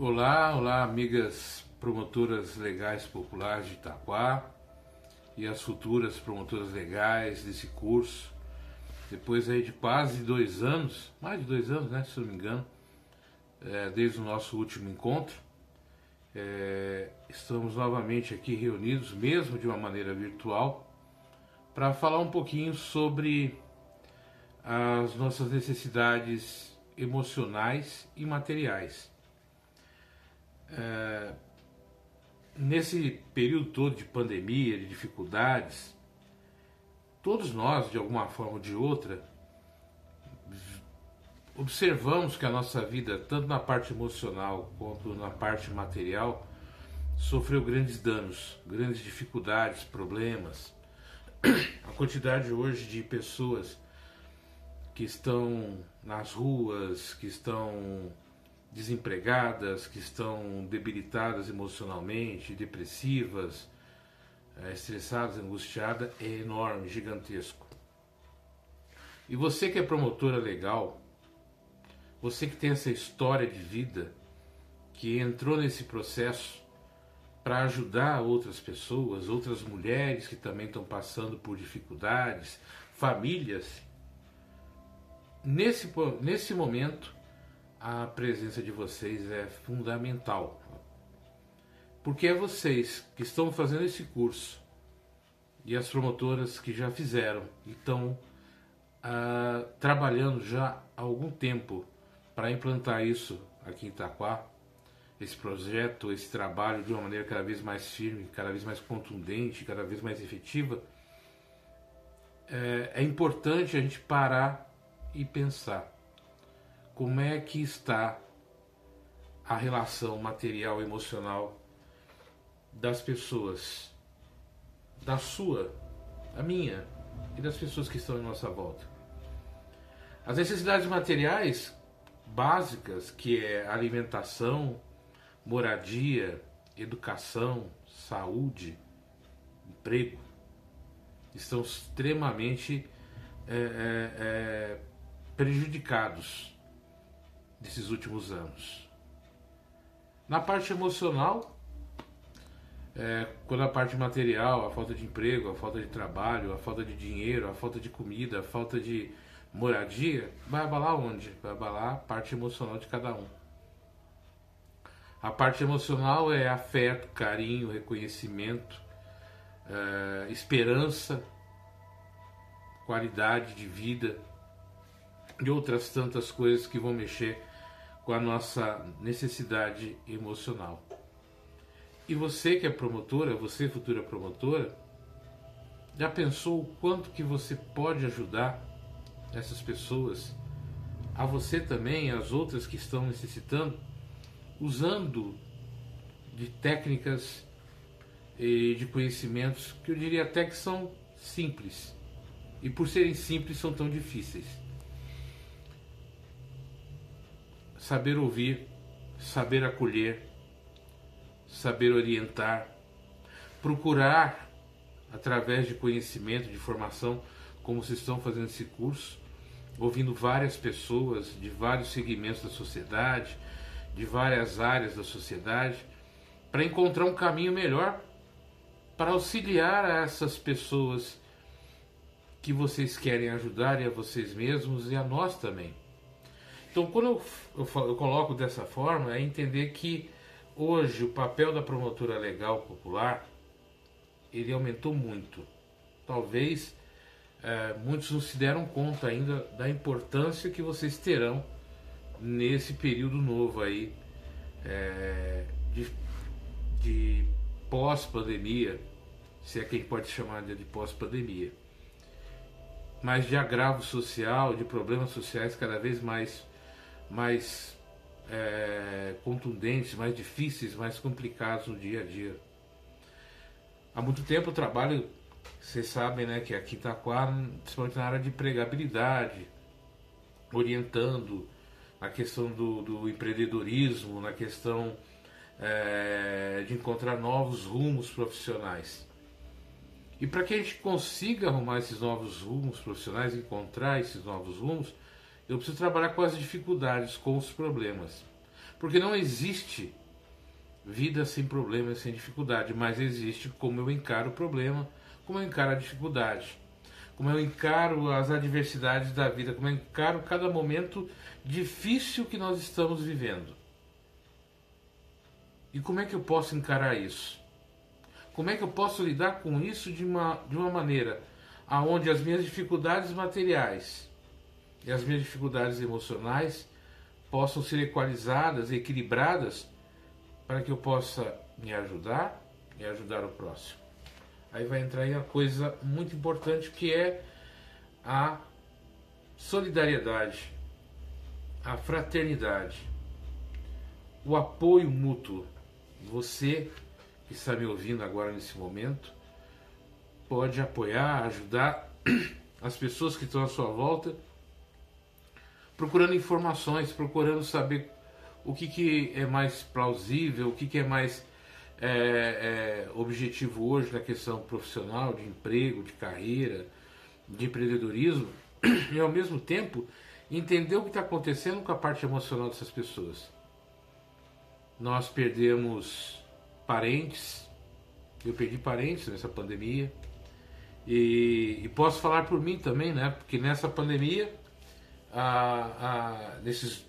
Olá, olá, amigas promotoras legais populares de Itaquá e as futuras promotoras legais desse curso. Depois aí de quase dois anos, mais de dois anos, né, se não me engano, é, desde o nosso último encontro, é, estamos novamente aqui reunidos, mesmo de uma maneira virtual, para falar um pouquinho sobre as nossas necessidades emocionais e materiais. É, nesse período todo de pandemia, de dificuldades, todos nós, de alguma forma ou de outra, observamos que a nossa vida, tanto na parte emocional quanto na parte material, sofreu grandes danos, grandes dificuldades, problemas. A quantidade hoje de pessoas que estão nas ruas, que estão desempregadas, que estão debilitadas emocionalmente, depressivas, eh, estressadas, angustiadas, é enorme, gigantesco. E você que é promotora legal, você que tem essa história de vida, que entrou nesse processo para ajudar outras pessoas, outras mulheres que também estão passando por dificuldades, famílias, nesse, nesse momento a presença de vocês é fundamental. Porque é vocês que estão fazendo esse curso e as promotoras que já fizeram e estão ah, trabalhando já há algum tempo para implantar isso aqui em Itaquá, esse projeto, esse trabalho de uma maneira cada vez mais firme, cada vez mais contundente, cada vez mais efetiva, é, é importante a gente parar e pensar como é que está a relação material e emocional das pessoas, da sua, a minha e das pessoas que estão em nossa volta. As necessidades materiais básicas, que é alimentação, moradia, educação, saúde, emprego, estão extremamente é, é, é, prejudicados desses últimos anos. Na parte emocional, é, quando a parte material, a falta de emprego, a falta de trabalho, a falta de dinheiro, a falta de comida, a falta de moradia, vai abalar onde? Vai abalar a parte emocional de cada um. A parte emocional é afeto, carinho, reconhecimento, é, esperança, qualidade de vida e outras tantas coisas que vão mexer com a nossa necessidade emocional. E você que é promotora, você futura promotora, já pensou o quanto que você pode ajudar essas pessoas, a você também, as outras que estão necessitando, usando de técnicas e de conhecimentos que eu diria até que são simples. E por serem simples são tão difíceis. Saber ouvir, saber acolher, saber orientar, procurar através de conhecimento, de formação, como vocês estão fazendo esse curso, ouvindo várias pessoas de vários segmentos da sociedade, de várias áreas da sociedade, para encontrar um caminho melhor para auxiliar essas pessoas que vocês querem ajudar e a vocês mesmos e a nós também. Então, quando eu, eu, eu coloco dessa forma, é entender que hoje o papel da promotora legal popular ele aumentou muito. Talvez é, muitos não se deram conta ainda da importância que vocês terão nesse período novo aí é, de, de pós-pandemia, se é quem pode chamar de pós-pandemia, mas de agravo social, de problemas sociais cada vez mais mais é, contundentes, mais difíceis, mais complicados no dia a dia. Há muito tempo eu trabalho, vocês sabem, né, que aqui em Itaquá, principalmente na área de empregabilidade, orientando na questão do, do empreendedorismo, na questão é, de encontrar novos rumos profissionais. E para que a gente consiga arrumar esses novos rumos profissionais, encontrar esses novos rumos, eu preciso trabalhar com as dificuldades, com os problemas. Porque não existe vida sem problema, sem dificuldade, mas existe como eu encaro o problema, como eu encaro a dificuldade, como eu encaro as adversidades da vida, como eu encaro cada momento difícil que nós estamos vivendo. E como é que eu posso encarar isso? Como é que eu posso lidar com isso de uma, de uma maneira aonde as minhas dificuldades materiais e as minhas dificuldades emocionais possam ser equalizadas, equilibradas, para que eu possa me ajudar e ajudar o próximo. Aí vai entrar aí a coisa muito importante que é a solidariedade, a fraternidade, o apoio mútuo. Você que está me ouvindo agora nesse momento pode apoiar, ajudar as pessoas que estão à sua volta, procurando informações, procurando saber o que, que é mais plausível, o que, que é mais é, é, objetivo hoje na questão profissional, de emprego, de carreira, de empreendedorismo, e ao mesmo tempo entender o que está acontecendo com a parte emocional dessas pessoas. Nós perdemos parentes, eu perdi parentes nessa pandemia, e, e, posso falar por mim também, né? Porque nessa pandemia, a, a, nesses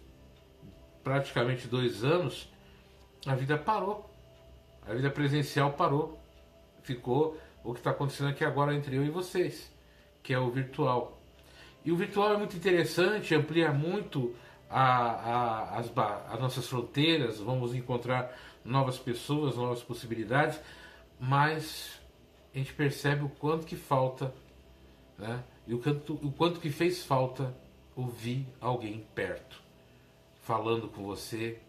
praticamente dois anos, a vida parou. A vida presencial parou. Ficou o que está acontecendo aqui agora entre eu e vocês, que é o virtual. E o virtual é muito interessante, amplia muito a, a, as, as nossas fronteiras, vamos encontrar novas pessoas, novas possibilidades, mas a gente percebe o quanto que falta, né? E o quanto, o quanto que fez falta ouvir alguém perto, falando com você,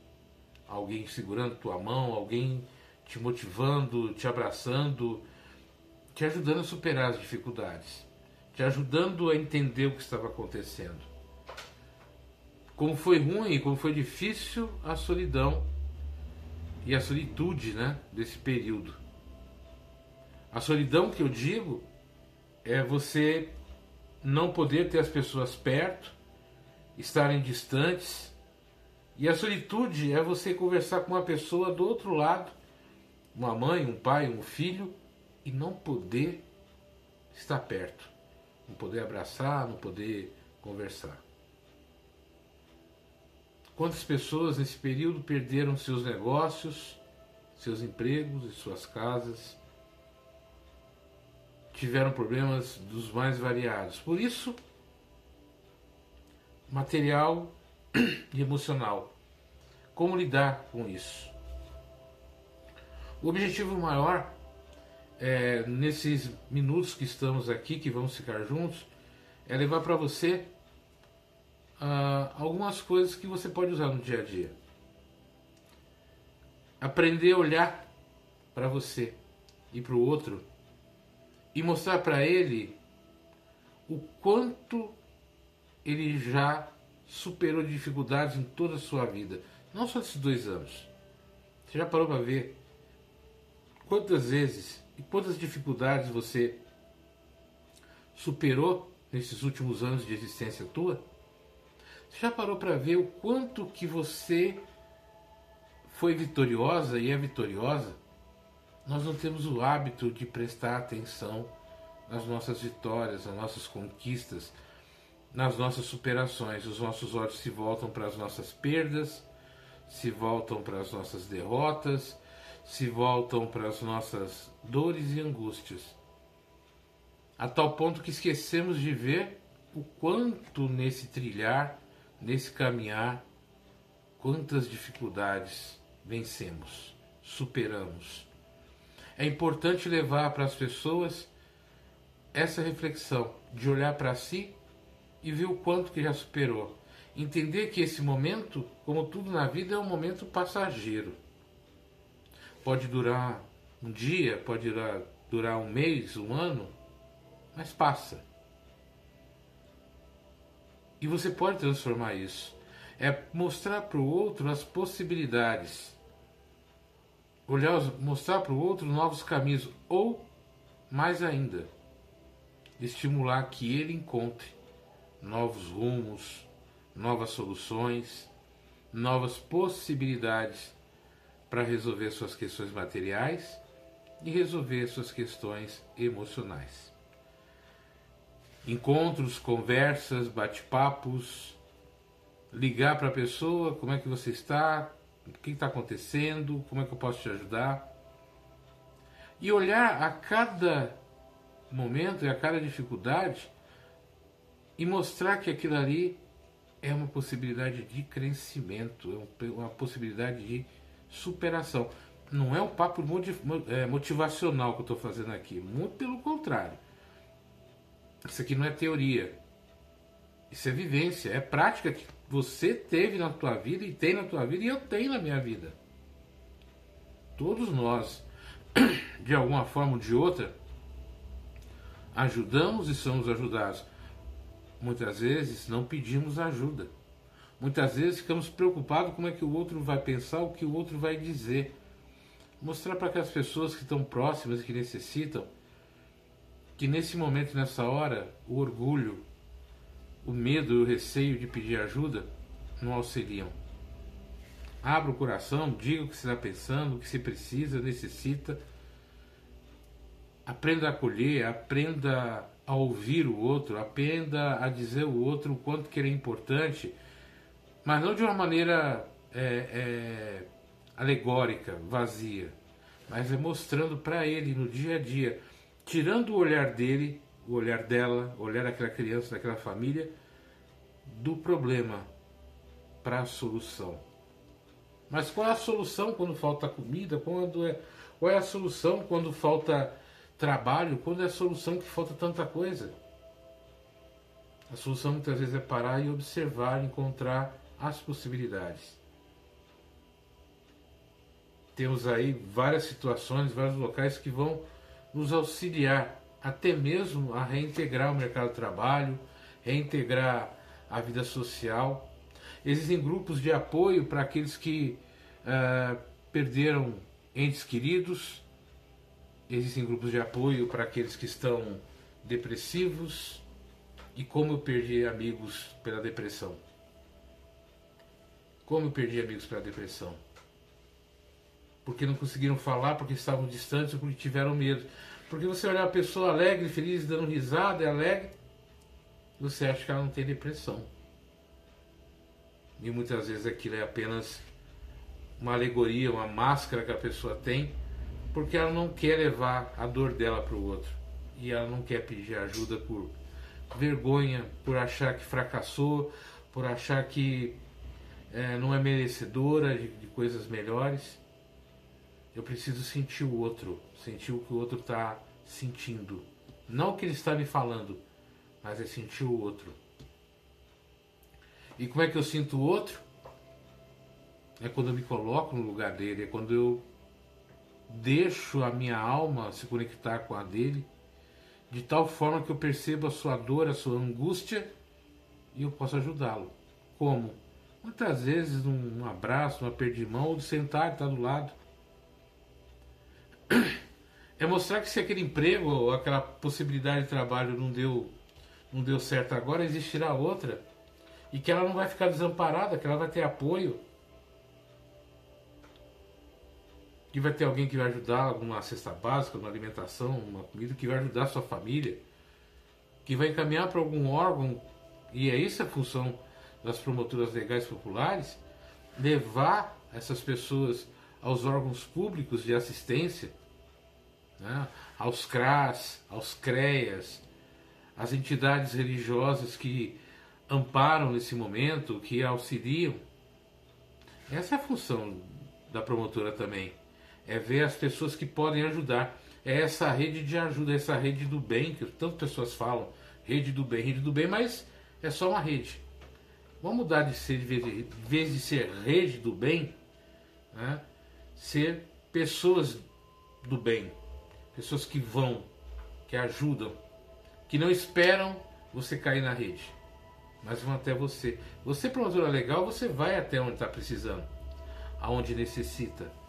alguém segurando tua mão, alguém te motivando, te abraçando, te ajudando a superar as dificuldades, te ajudando a entender o que estava acontecendo. Como foi ruim, como foi difícil a solidão e a solitude né, desse período. A solidão que eu digo é você não poder ter as pessoas perto, estarem distantes. E a solitude é você conversar com uma pessoa do outro lado, uma mãe, um pai, um filho, e não poder estar perto, não poder abraçar, não poder conversar. Quantas pessoas nesse período perderam seus negócios, seus empregos e suas casas? tiveram problemas dos mais variados. Por isso, material e emocional. Como lidar com isso? O objetivo maior, é, nesses minutos que estamos aqui, que vamos ficar juntos, é levar para você uh, algumas coisas que você pode usar no dia a dia. Aprender a olhar para você e para o outro e mostrar para ele o quanto ele já superou dificuldades em toda a sua vida, não só esses dois anos. Você já parou para ver quantas vezes e quantas dificuldades você superou nesses últimos anos de existência tua? Você já parou para ver o quanto que você foi vitoriosa e é vitoriosa? nós não temos o hábito de prestar atenção nas nossas vitórias, nas nossas conquistas, nas nossas superações. Os nossos olhos se voltam para as nossas perdas, se voltam para as nossas derrotas, se voltam para as nossas dores e angústias. A tal ponto que esquecemos de ver o quanto nesse trilhar, nesse caminhar, quantas dificuldades vencemos, superamos é importante levar para as pessoas essa reflexão de olhar para si e ver o quanto que já superou. Entender que esse momento, como tudo na vida, é um momento passageiro. Pode durar um dia, pode durar, durar um mês, um ano, mas passa. E você pode transformar isso. É mostrar para o outro as possibilidades olhar, mostrar para o outro novos caminhos ou, mais ainda, estimular que ele encontre novos rumos, novas soluções, novas possibilidades para resolver suas questões materiais e resolver suas questões emocionais. Encontros, conversas, bate-papos, ligar para a pessoa, como é que você está, o que está acontecendo, como é que eu posso te ajudar. E olhar a cada momento e a cada dificuldade e mostrar que aquilo ali é uma possibilidade de crescimento, é uma possibilidade de superação. Não é um papo é, motivacional que eu estou fazendo aqui, muito pelo contrário. Isso aqui não é teoria, isso é vivência, é prática que você teve na tua vida e tem na tua vida e eu tenho na minha vida. Todos nós, de alguma forma ou de outra, ajudamos e somos ajudados. Muitas vezes não pedimos ajuda. Muitas vezes ficamos preocupados como é que o outro vai pensar, o que o outro vai dizer. Mostrar para aquelas pessoas que estão próximas que necessitam que nesse momento, nessa hora, o orgulho, o medo e o receio de pedir ajuda não auxiliam. Abra o coração, diga o que está pensando, o que você precisa, necessita. Aprenda a acolher, aprenda a ouvir o outro, aprenda a dizer o outro o quanto que ele é importante, mas não de uma maneira é, é, alegórica, vazia, mas é mostrando para ele no dia a dia, tirando o olhar dele o olhar dela, o olhar daquela criança, daquela família, do problema para a solução. Mas qual é a solução quando falta comida? Quando é, qual é a solução quando falta trabalho? Quando é a solução que falta tanta coisa? A solução muitas vezes é parar e observar, encontrar as possibilidades. Temos aí várias situações, vários locais que vão nos auxiliar até mesmo a reintegrar o mercado de trabalho, reintegrar a vida social. Existem grupos de apoio para aqueles que uh, perderam entes queridos, existem grupos de apoio para aqueles que estão depressivos e como eu perdi amigos pela depressão. Como eu perdi amigos pela depressão? Porque não conseguiram falar, porque estavam distantes ou porque tiveram medo. Porque você olhar a pessoa alegre, feliz, dando risada, é alegre, você acha que ela não tem depressão. E muitas vezes aquilo é apenas uma alegoria, uma máscara que a pessoa tem, porque ela não quer levar a dor dela para o outro. E ela não quer pedir ajuda por vergonha, por achar que fracassou, por achar que é, não é merecedora de, de coisas melhores. Eu preciso sentir o outro, sentir o que o outro está sentindo. Não o que ele está me falando, mas é sentir o outro. E como é que eu sinto o outro? É quando eu me coloco no lugar dele, é quando eu deixo a minha alma se conectar com a dele, de tal forma que eu percebo a sua dor, a sua angústia e eu posso ajudá-lo. Como? Muitas vezes um abraço, uma mão, ou de sentar estar do lado é mostrar que se aquele emprego ou aquela possibilidade de trabalho não deu, não deu certo agora, existirá outra. E que ela não vai ficar desamparada, que ela vai ter apoio. Que vai ter alguém que vai ajudar numa cesta básica, numa alimentação, uma comida, que vai ajudar a sua família. Que vai encaminhar para algum órgão, e é isso a função das promotoras legais populares, levar essas pessoas aos órgãos públicos de assistência né, aos CRAS, aos CREAS, as entidades religiosas que amparam nesse momento, que auxiliam. Essa é a função da promotora também. É ver as pessoas que podem ajudar. É essa rede de ajuda, essa rede do bem, que tantas pessoas falam, rede do bem, rede do bem, mas é só uma rede. Vamos mudar de ser, de vez de ser rede do bem, né, ser pessoas do bem, pessoas que vão, que ajudam, que não esperam você cair na rede, mas vão até você. Você, promotora legal, você vai até onde está precisando, aonde necessita.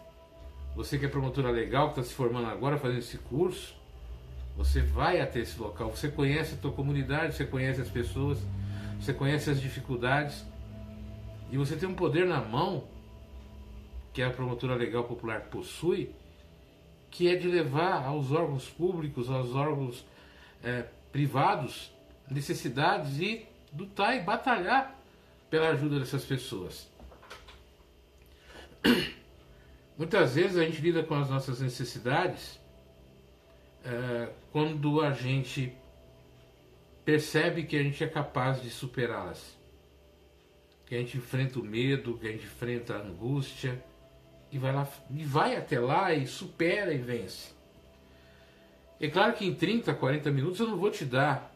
Você que é promotora legal, que está se formando agora, fazendo esse curso, você vai até esse local, você conhece a tua comunidade, você conhece as pessoas, você conhece as dificuldades, E você tem um poder na mão, que a promotora legal popular possui, que é de levar aos órgãos públicos, aos órgãos é, privados, necessidades e lutar e batalhar pela ajuda dessas pessoas. Muitas vezes a gente lida com as nossas necessidades é, quando a gente percebe que a gente é capaz de superá-las. Que a gente enfrenta o medo, que a gente enfrenta a angústia e vai, lá, e vai até lá e supera e vence. É claro que em 30, 40 minutos eu não vou te dar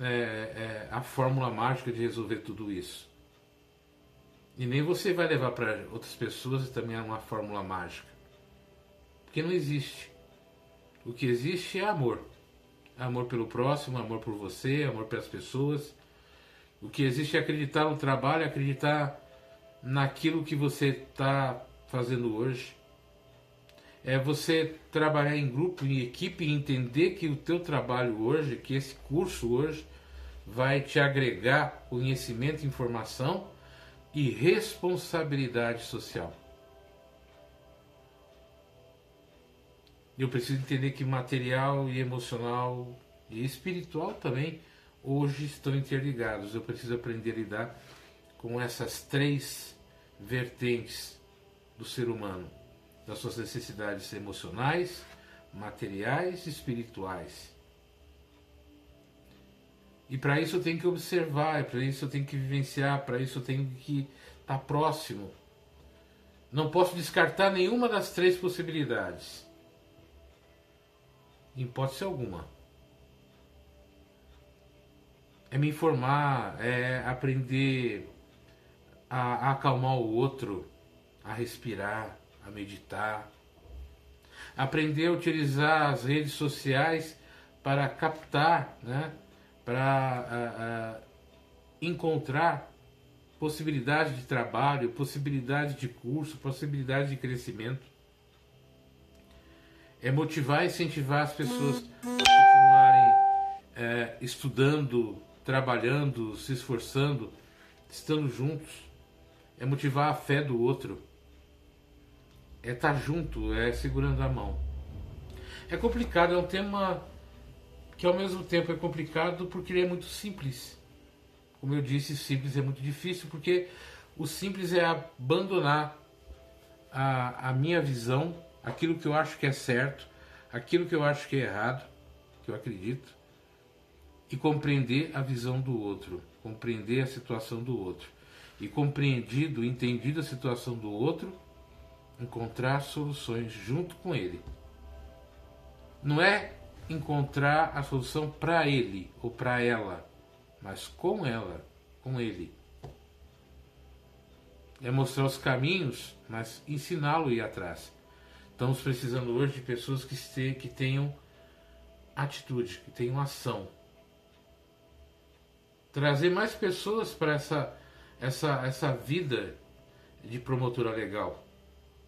é, é, a fórmula mágica de resolver tudo isso. E nem você vai levar para outras pessoas também uma fórmula mágica. Porque não existe. O que existe é amor. Amor pelo próximo, amor por você, amor pelas pessoas. O que existe é acreditar no trabalho, acreditar naquilo que você está fazendo hoje. É você trabalhar em grupo, em equipe e entender que o teu trabalho hoje, que esse curso hoje vai te agregar conhecimento e informação e responsabilidade social. Eu preciso entender que material e emocional e espiritual também hoje estão interligados. Eu preciso aprender a lidar com essas três vertentes do ser humano, das suas necessidades emocionais, materiais e espirituais. E para isso eu tenho que observar, para isso eu tenho que vivenciar, para isso eu tenho que estar tá próximo. Não posso descartar nenhuma das três possibilidades. Em hipótese alguma. É me informar, é aprender a, a acalmar o outro, a respirar, a meditar. Aprender a utilizar as redes sociais para captar, né? Para encontrar possibilidade de trabalho, possibilidade de curso, possibilidade de crescimento. É motivar e incentivar as pessoas a continuarem é, estudando, trabalhando, se esforçando, estando juntos. É motivar a fé do outro. É estar junto, é segurando a mão. É complicado, é um tema que ao mesmo tempo é complicado porque ele é muito simples. Como eu disse, simples é muito difícil porque o simples é abandonar a, a minha visão, aquilo que eu acho que é certo, aquilo que eu acho que é errado, que eu acredito, e compreender a visão do outro, compreender a situação do outro. E compreendido, entendido a situação do outro, encontrar soluções junto com ele. Não é encontrar a solução para ele ou para ela, mas com ela, com ele. É mostrar os caminhos, mas ensiná-lo a ir atrás. Estamos precisando hoje de pessoas que, se, que tenham atitude, que tenham ação. Trazer mais pessoas para essa, essa, essa vida de promotora legal,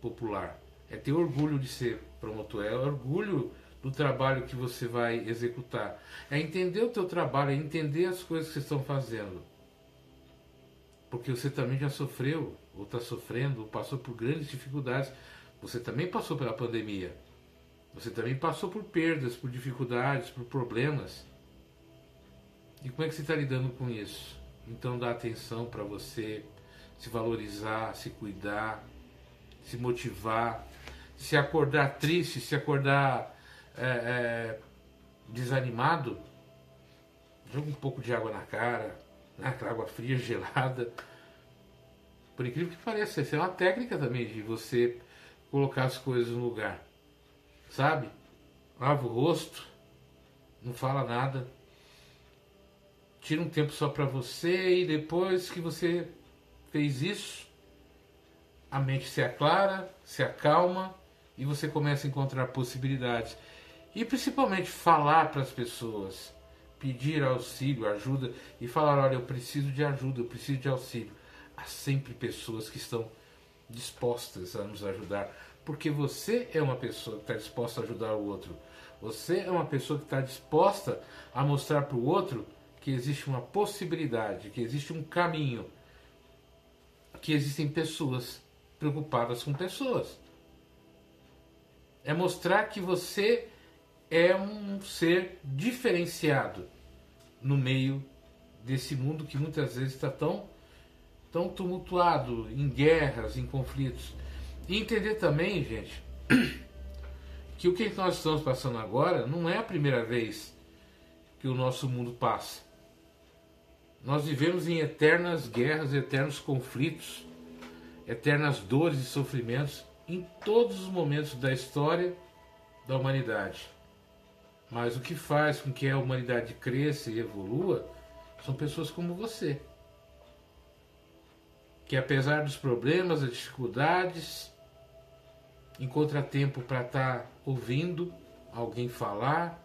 popular. É ter orgulho de ser promotor, é orgulho do trabalho que você vai executar. É entender o teu trabalho, é entender as coisas que vocês estão fazendo. Porque você também já sofreu, ou está sofrendo, ou passou por grandes dificuldades. Você também passou pela pandemia. Você também passou por perdas, por dificuldades, por problemas. E como é que você está lidando com isso? Então dá atenção para você se valorizar, se cuidar, se motivar, se acordar triste, se acordar é, é, desanimado, joga um pouco de água na cara, né? aquela água fria, gelada. Por incrível que pareça, essa é uma técnica também de você colocar as coisas no lugar. Sabe? Lava o rosto, não fala nada. Tira um tempo só para você e depois que você fez isso, a mente se aclara, se acalma e você começa a encontrar possibilidades. E principalmente falar para as pessoas, pedir auxílio, ajuda e falar: olha, eu preciso de ajuda, eu preciso de auxílio. Há sempre pessoas que estão dispostas a nos ajudar, porque você é uma pessoa que está disposta a ajudar o outro. Você é uma pessoa que está disposta a mostrar para o outro que existe uma possibilidade, que existe um caminho, que existem pessoas preocupadas com pessoas. É mostrar que você é um ser diferenciado no meio desse mundo que muitas vezes está tão, tão tumultuado em guerras, em conflitos. E entender também, gente, que o que nós estamos passando agora não é a primeira vez que o nosso mundo passa. Nós vivemos em eternas guerras, eternos conflitos, eternas dores e sofrimentos em todos os momentos da história da humanidade. Mas o que faz com que a humanidade cresça e evolua são pessoas como você. Que apesar dos problemas, das dificuldades, encontra tempo para estar tá ouvindo alguém falar,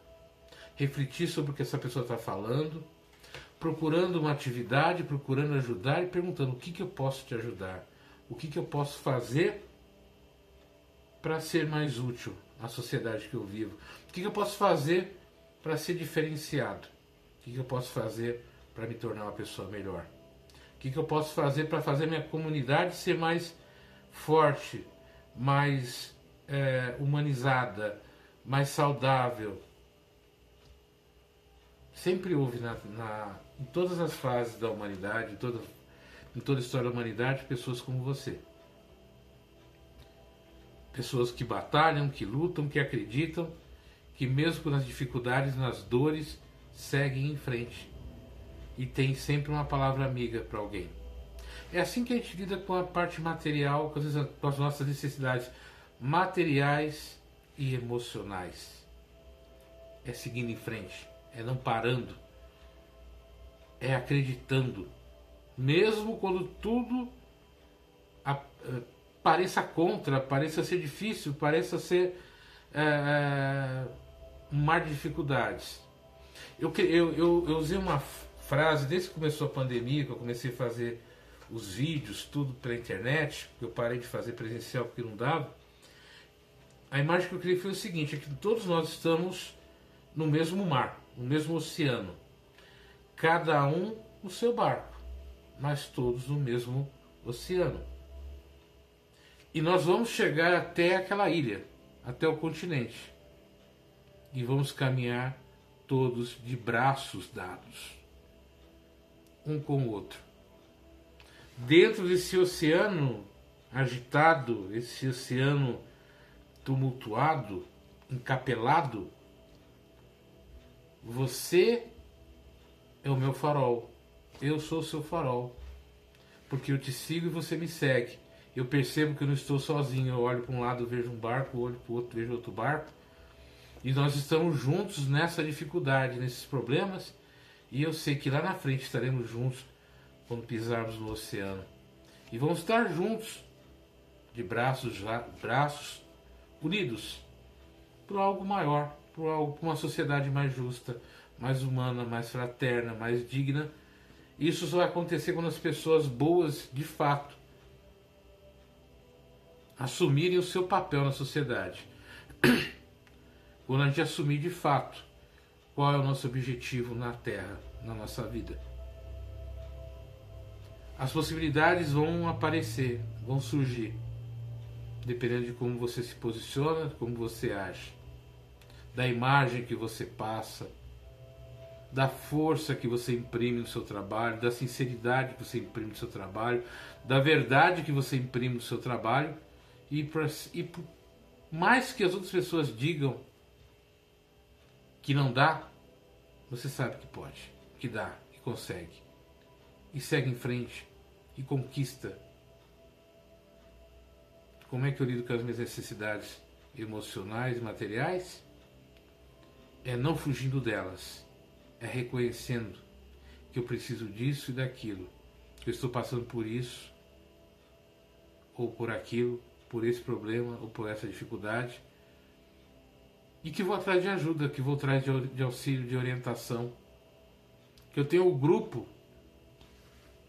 refletir sobre o que essa pessoa está falando, procurando uma atividade, procurando ajudar e perguntando o que, que eu posso te ajudar, o que, que eu posso fazer para ser mais útil à sociedade que eu vivo, o que, que eu posso fazer para ser diferenciado, o que, que eu posso fazer para me tornar uma pessoa melhor, o que, que eu posso fazer para fazer minha comunidade ser mais forte, mais é, humanizada, mais saudável. Sempre houve na, na, em todas as fases da humanidade, em toda, em toda a história da humanidade, pessoas como você. Pessoas que batalham, que lutam, que acreditam, que mesmo nas dificuldades, nas dores, seguem em frente. E tem sempre uma palavra amiga para alguém. É assim que a gente lida com a parte material, com as, nossas necessidades materiais e emocionais. É seguindo em frente, é não parando, é acreditando, mesmo quando tudo eh, pareça contra, pareça ser difícil, pareça ser é, um mar de dificuldades. Eu, eu, eu, eu usei uma frase desde que começou a pandemia, que eu comecei a fazer os vídeos, tudo pela internet, eu parei de fazer presencial porque não dava. A imagem que eu criei foi o seguinte: é que todos nós estamos no mesmo mar, no mesmo oceano. Cada um no seu barco, mas todos no mesmo oceano. E nós vamos chegar até aquela ilha, até o continente. E vamos caminhar todos de braços dados, um com o outro dentro desse oceano agitado, esse oceano tumultuado, encapelado, você é o meu farol. Eu sou o seu farol. Porque eu te sigo e você me segue. Eu percebo que eu não estou sozinho. Eu olho para um lado, vejo um barco, olho para o outro, vejo outro barco. E nós estamos juntos nessa dificuldade, nesses problemas. E eu sei que lá na frente estaremos juntos quando pisarmos no oceano. E vamos estar juntos, de braços, braços unidos, por algo maior, por, algo, uma sociedade mais justa, mais humana, mais fraterna, mais digna. Isso só vai acontecer quando as pessoas boas, de fato, assumirem o seu papel na sociedade. Quando a gente assumir de fato qual é o nosso objetivo na Terra, na nossa vida as possibilidades vão aparecer, vão surgir, dependendo de como você se posiciona, como você age, da imagem que você passa, da força que você imprime no seu trabalho, da sinceridade que você imprime no seu trabalho, da verdade que você imprime no seu trabalho e, pra, e por mais que as outras pessoas digam que não dá, você sabe que pode, que dá, que consegue. E segue em frente e conquista. Como é que eu lido com as minhas necessidades emocionais e materiais? É não fugindo delas, é reconhecendo que eu preciso disso e daquilo, que eu estou passando por isso ou por aquilo, por esse problema ou por essa dificuldade, e que vou atrás de ajuda, que vou atrás de auxílio, de orientação, que eu tenho o um grupo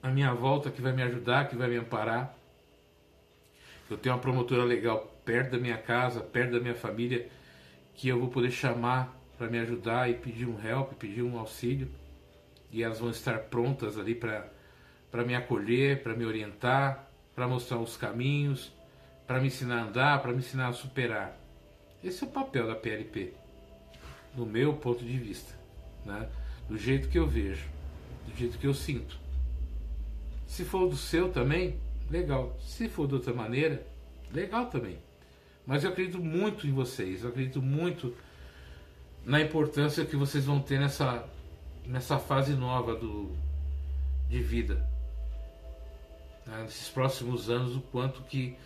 à minha volta que vai me ajudar, que vai me amparar. Eu tenho uma promotora legal perto da minha casa, perto da minha família, que eu vou poder chamar para me ajudar e pedir um help, pedir um auxílio. E elas vão estar prontas ali para me acolher, para me orientar, para mostrar os caminhos, para me ensinar a andar, para me ensinar a superar. Esse é o papel da PLP, no meu ponto de vista, né? do jeito que eu vejo, do jeito que eu sinto. Se for do seu também, legal. Se for de outra maneira, legal também. Mas eu acredito muito em vocês, eu acredito muito na importância que vocês vão ter nessa, nessa fase nova do, de vida. Né? Nesses próximos anos, o quanto que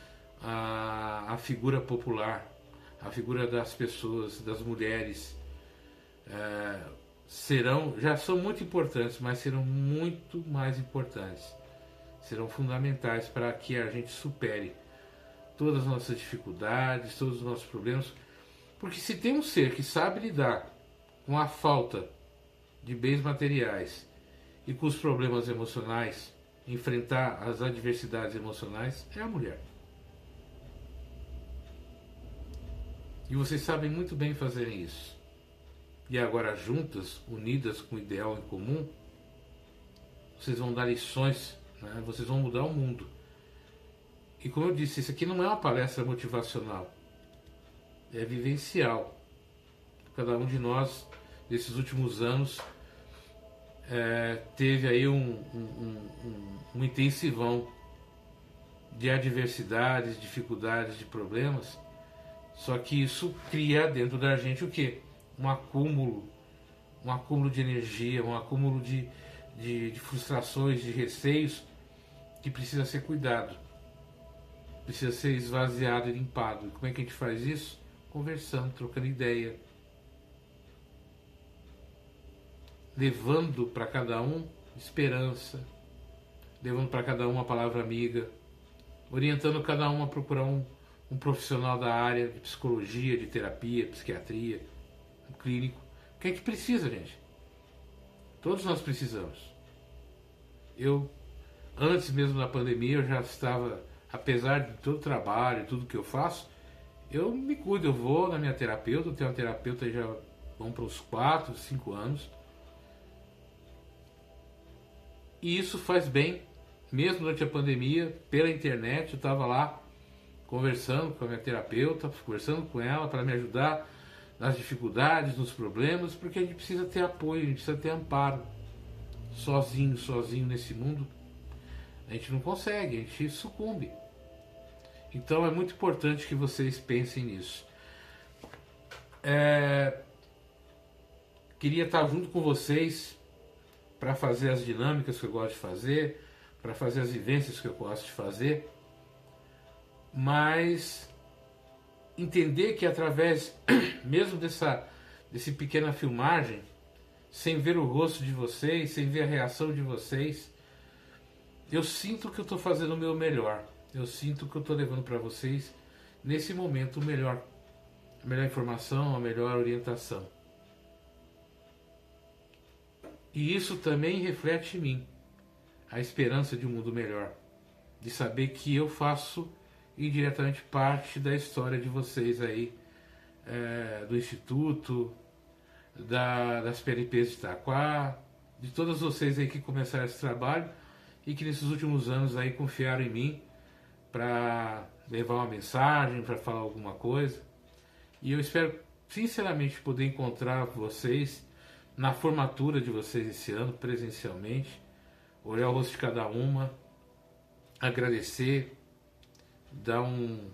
a, a figura popular, a figura das pessoas, das mulheres, é, serão, já são muito importantes, mas serão muito mais importantes. Serão fundamentais para que a gente supere todas as nossas dificuldades, todos os nossos problemas. Porque se tem um ser que sabe lidar com a falta de bens materiais e com os problemas emocionais, enfrentar as adversidades emocionais, é a mulher. E vocês sabem muito bem fazer isso. E agora, juntas, unidas com o ideal em comum, vocês vão dar lições, né? vocês vão mudar o mundo. E como eu disse, isso aqui não é uma palestra motivacional, é vivencial. Cada um de nós, nesses últimos anos, é, teve aí um, um, um, um intensivão de adversidades, dificuldades, de problemas. Só que isso cria dentro da gente o quê? Um acúmulo, um acúmulo de energia, um acúmulo de, de, de frustrações, de receios que precisa ser cuidado precisa ser esvaziado e limpado. E como é que a gente faz isso? Conversando, trocando ideia. Levando para cada um esperança, levando para cada um uma palavra amiga, orientando cada um a procurar um, um profissional da área de psicologia, de terapia, psiquiatria, um clínico. O a gente precisa, gente. Todos nós precisamos. Eu, antes mesmo da pandemia, eu já estava apesar de todo o trabalho, tudo que eu faço, eu me cuido, eu vou na minha terapeuta, eu tenho uma terapeuta já vão para os 4, 5 anos. E isso faz bem, mesmo durante a pandemia, pela internet, eu estava lá conversando com a minha terapeuta, conversando com ela para me ajudar nas dificuldades, nos problemas, porque a gente precisa ter apoio, a gente precisa ter amparo. Sozinho, sozinho nesse mundo, a gente não consegue, a gente sucumbe. Então é muito importante que vocês pensem nisso. É... Queria estar junto com vocês para fazer as dinâmicas que eu gosto de fazer, para fazer as vivências que eu gosto de fazer, mas entender que através mesmo dessa desse pequena filmagem, sem ver o rosto de vocês, sem ver a reação de vocês, eu sinto que eu estou fazendo o meu melhor eu sinto que eu estou levando para vocês, nesse momento, o melhor, a melhor informação, a melhor orientação. E isso também reflete em mim a esperança de um mundo melhor, de saber que eu faço indiretamente parte da história de vocês aí, é, do Instituto, da, das PLPs de Itaquá, de todas vocês aí que começaram esse trabalho e que nesses últimos anos aí confiaram em mim para levar uma mensagem, para falar alguma coisa. E eu espero sinceramente poder encontrar vocês na formatura de vocês esse ano, presencialmente, olhar o rosto de cada uma, agradecer, dar um,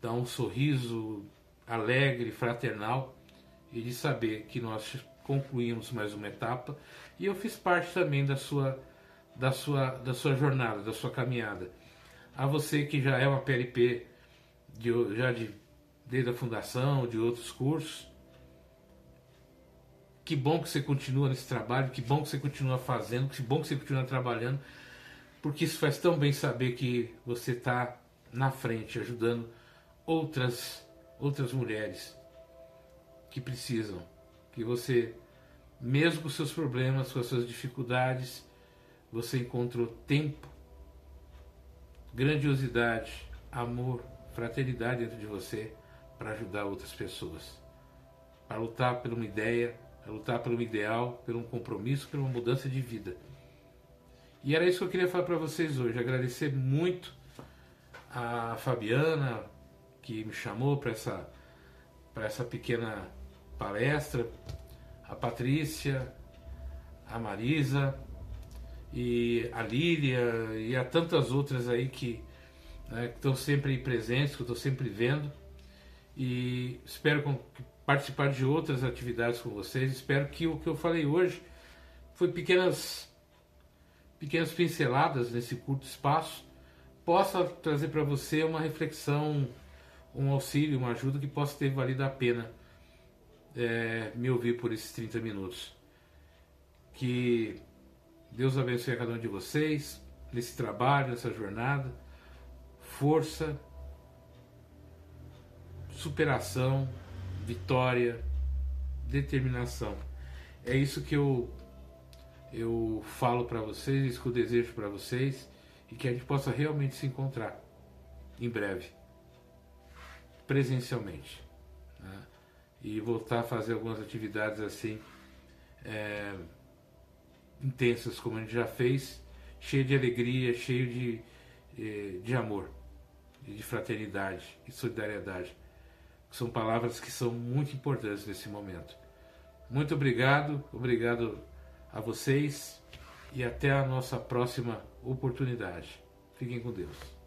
dar um sorriso alegre, fraternal e de saber que nós concluímos mais uma etapa e eu fiz parte também da sua da sua da sua jornada, da sua caminhada a você que já é uma PLP de, já de, desde a fundação, de outros cursos. Que bom que você continua nesse trabalho, que bom que você continua fazendo, que bom que você continua trabalhando, porque isso faz tão bem saber que você está na frente, ajudando outras, outras mulheres que precisam. Que você, mesmo com seus problemas, com as suas dificuldades, você encontrou tempo grandiosidade, amor, fraternidade dentro de você para ajudar outras pessoas, para lutar por uma ideia, para lutar por um ideal, por um compromisso, por uma mudança de vida. E era isso que eu queria falar para vocês hoje, agradecer muito a Fabiana, que me chamou para essa, essa pequena palestra, a Patrícia, a Marisa e a Lília e a tantas outras aí que né, estão sempre presentes, que eu estou sempre vendo. E espero participar de outras atividades com vocês. Espero que o que eu falei hoje foi pequenas pequenas pinceladas nesse curto espaço possa trazer para você uma reflexão, um auxílio, uma ajuda que possa ter valido a pena é, me ouvir por esses 30 minutos. Que Deus abençoe a cada um de vocês nesse trabalho, nessa jornada. Força, superação, vitória, determinação. É isso que eu eu falo para vocês, isso que eu desejo para vocês e que a gente possa realmente se encontrar em breve, presencialmente, né? e voltar a fazer algumas atividades assim é, intensas como a gente já fez, cheio de alegria, cheio de, é, de amor, de fraternidade e solidariedade. São palavras que são muito importantes nesse momento. Muito obrigado, obrigado a vocês e até a nossa próxima oportunidade. Fiquem com Deus.